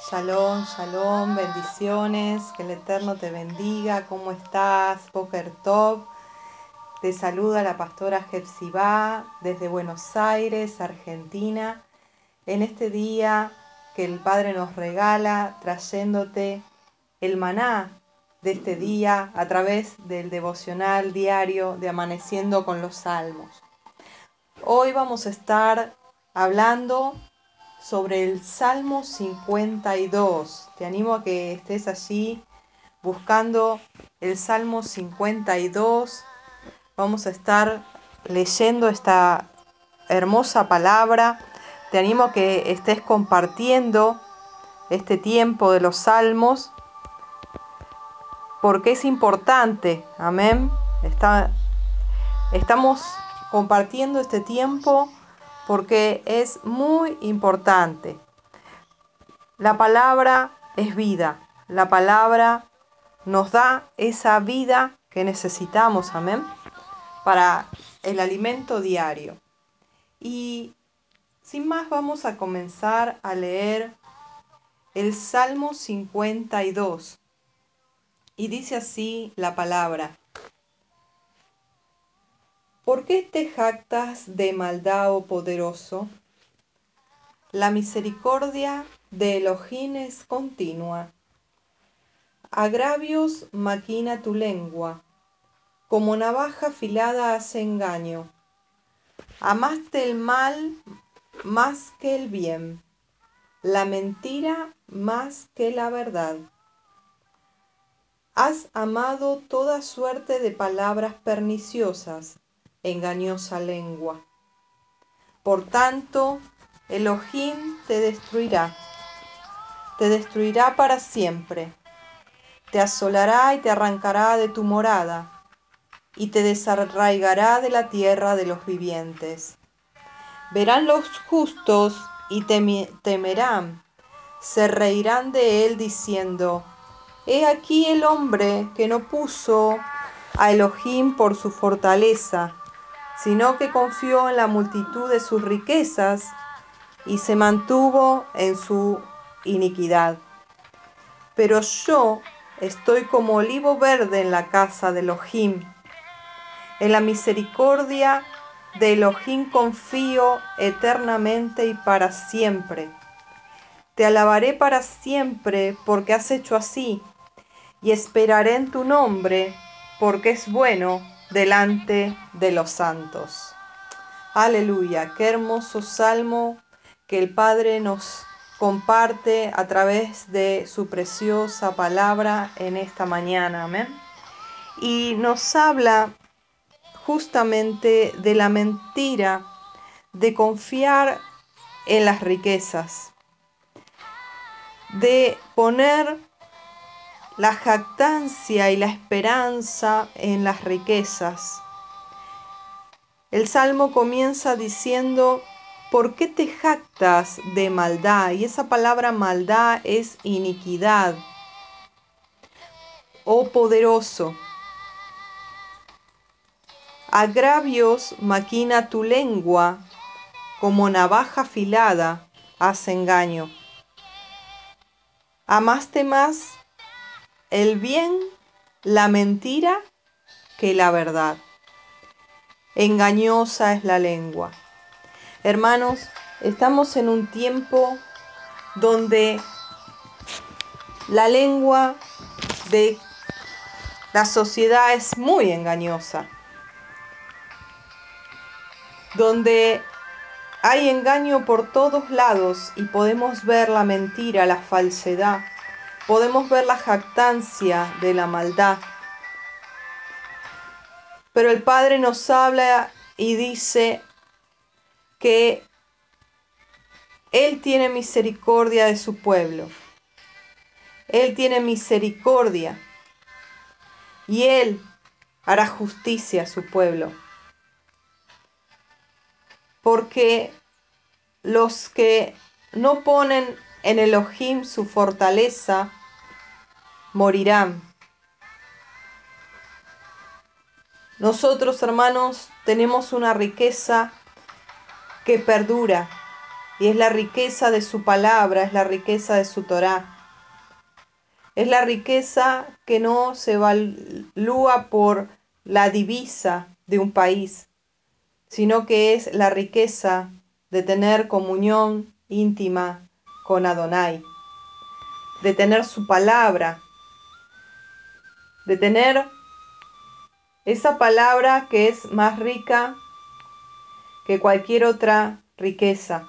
Shalom, shalom, bendiciones, que el Eterno te bendiga. ¿Cómo estás? Poker Top. Te saluda la pastora Jepsibá desde Buenos Aires, Argentina, en este día que el Padre nos regala, trayéndote el maná de este día a través del devocional diario de Amaneciendo con los Salmos. Hoy vamos a estar hablando sobre el Salmo 52. Te animo a que estés allí buscando el Salmo 52. Vamos a estar leyendo esta hermosa palabra. Te animo a que estés compartiendo este tiempo de los salmos porque es importante. Amén. Está, estamos compartiendo este tiempo porque es muy importante. La palabra es vida, la palabra nos da esa vida que necesitamos, amén, para el alimento diario. Y sin más vamos a comenzar a leer el Salmo 52. Y dice así la palabra. ¿Por qué te jactas de maldad, oh poderoso? La misericordia de Elohim es continua. Agravios maquina tu lengua, como navaja afilada hace engaño. Amaste el mal más que el bien, la mentira más que la verdad. Has amado toda suerte de palabras perniciosas engañosa lengua. Por tanto, Elohim te destruirá, te destruirá para siempre, te asolará y te arrancará de tu morada, y te desarraigará de la tierra de los vivientes. Verán los justos y temerán, se reirán de él diciendo, He aquí el hombre que no puso a Elohim por su fortaleza, sino que confió en la multitud de sus riquezas y se mantuvo en su iniquidad. Pero yo estoy como olivo verde en la casa de Elohim. En la misericordia de Elohim confío eternamente y para siempre. Te alabaré para siempre porque has hecho así, y esperaré en tu nombre porque es bueno delante de los santos. Aleluya, qué hermoso salmo que el Padre nos comparte a través de su preciosa palabra en esta mañana. Amén. Y nos habla justamente de la mentira de confiar en las riquezas, de poner la jactancia y la esperanza en las riquezas. El salmo comienza diciendo, ¿por qué te jactas de maldad? Y esa palabra maldad es iniquidad. Oh poderoso, agravios maquina tu lengua, como navaja afilada hace engaño. Amaste más el bien, la mentira que la verdad. Engañosa es la lengua. Hermanos, estamos en un tiempo donde la lengua de la sociedad es muy engañosa, donde hay engaño por todos lados y podemos ver la mentira, la falsedad, podemos ver la jactancia de la maldad. Pero el Padre nos habla y dice que Él tiene misericordia de su pueblo. Él tiene misericordia y Él hará justicia a su pueblo. Porque los que no ponen en Elohim su fortaleza, morirán. Nosotros, hermanos, tenemos una riqueza que perdura, Y es la riqueza de su palabra, es la riqueza de su Torah. Es la riqueza que no se evalúa por la divisa de un país, sino que es la riqueza de tener comunión íntima con Adonai, de tener su palabra, de tener esa palabra que es más rica que cualquier otra riqueza,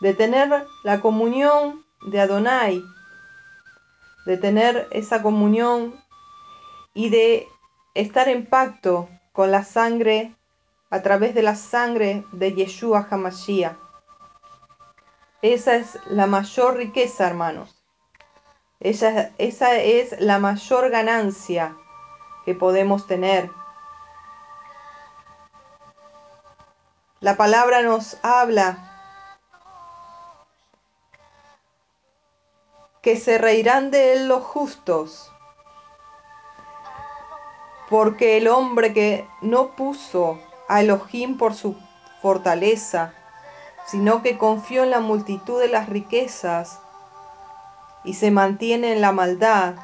de tener la comunión de Adonai, de tener esa comunión y de estar en pacto con la sangre a través de la sangre de Yeshua Hamashiach. Esa es la mayor riqueza, hermanos. Esa, es la mayor ganancia que podemos tener. La palabra nos habla que se reirán de él los justos, porque el hombre que no puso a Elohim por su fortaleza, sino que confió en la multitud de las riquezas y se mantiene en la maldad,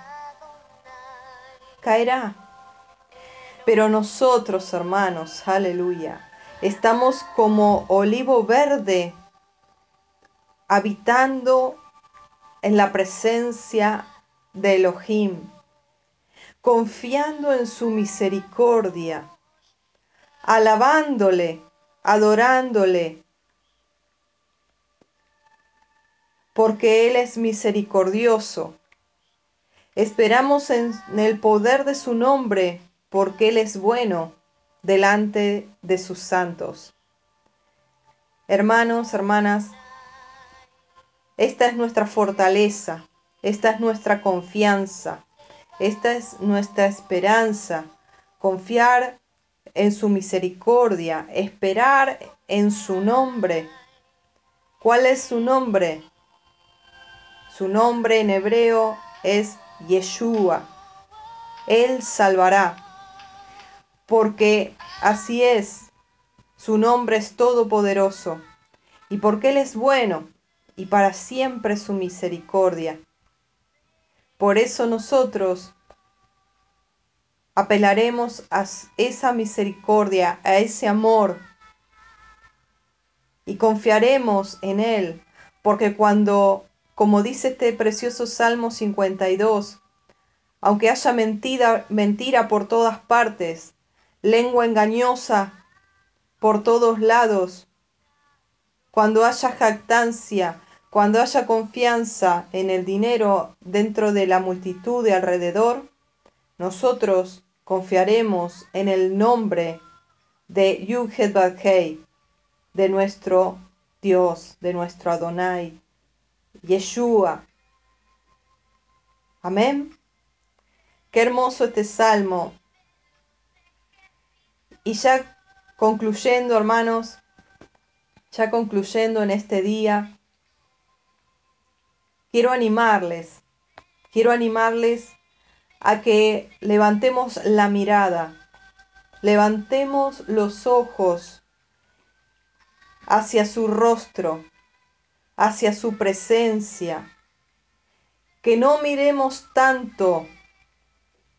caerá. Pero nosotros, hermanos, aleluya, estamos como olivo verde habitando en la presencia de Elohim, confiando en su misericordia, alabándole, adorándole, porque Él es misericordioso. Esperamos en el poder de su nombre, porque Él es bueno delante de sus santos. Hermanos, hermanas, esta es nuestra fortaleza, esta es nuestra confianza, esta es nuestra esperanza, confiar en su misericordia, esperar en su nombre. ¿Cuál es su nombre? Su nombre en hebreo es Yeshua. Él salvará. Porque así es. Su nombre es todopoderoso. Y porque Él es bueno y para siempre su misericordia. Por eso nosotros apelaremos a esa misericordia, a ese amor y confiaremos en Él, porque cuando, como dice este precioso Salmo 52, aunque haya mentira, mentira por todas partes, lengua engañosa por todos lados, cuando haya jactancia, cuando haya confianza en el dinero dentro de la multitud de alrededor, nosotros confiaremos en el nombre de Yuhet de nuestro Dios, de nuestro Adonai, Yeshua. Amén. Qué hermoso este salmo. Y ya concluyendo, hermanos, ya concluyendo en este día, quiero animarles, quiero animarles a que levantemos la mirada, levantemos los ojos hacia su rostro, hacia su presencia, que no miremos tanto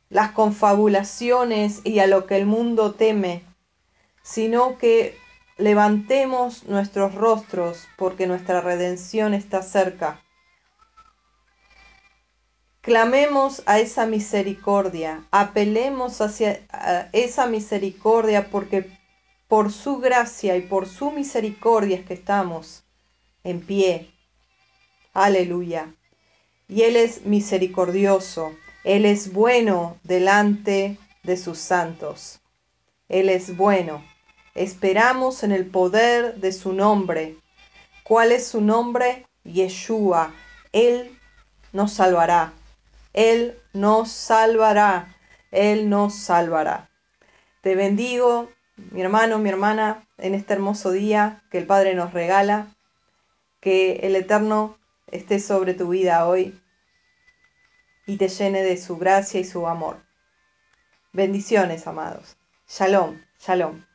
las confabulaciones y a lo que el mundo teme, sino que levantemos nuestros rostros porque nuestra redención está cerca. Clamemos a esa misericordia, apelemos hacia esa misericordia porque por su gracia y por su misericordia es que estamos en pie. Aleluya. Y Él es misericordioso, Él es bueno delante de sus santos. Él es bueno. Esperamos en el poder de su nombre. ¿Cuál es su nombre? Yeshua. Él nos salvará. Él nos salvará. Él nos salvará. Te bendigo, mi hermano, mi hermana, en este hermoso día que el Padre nos regala. Que el Eterno esté sobre tu vida hoy y te llene de su gracia y su amor. Bendiciones, amados. Shalom. Shalom.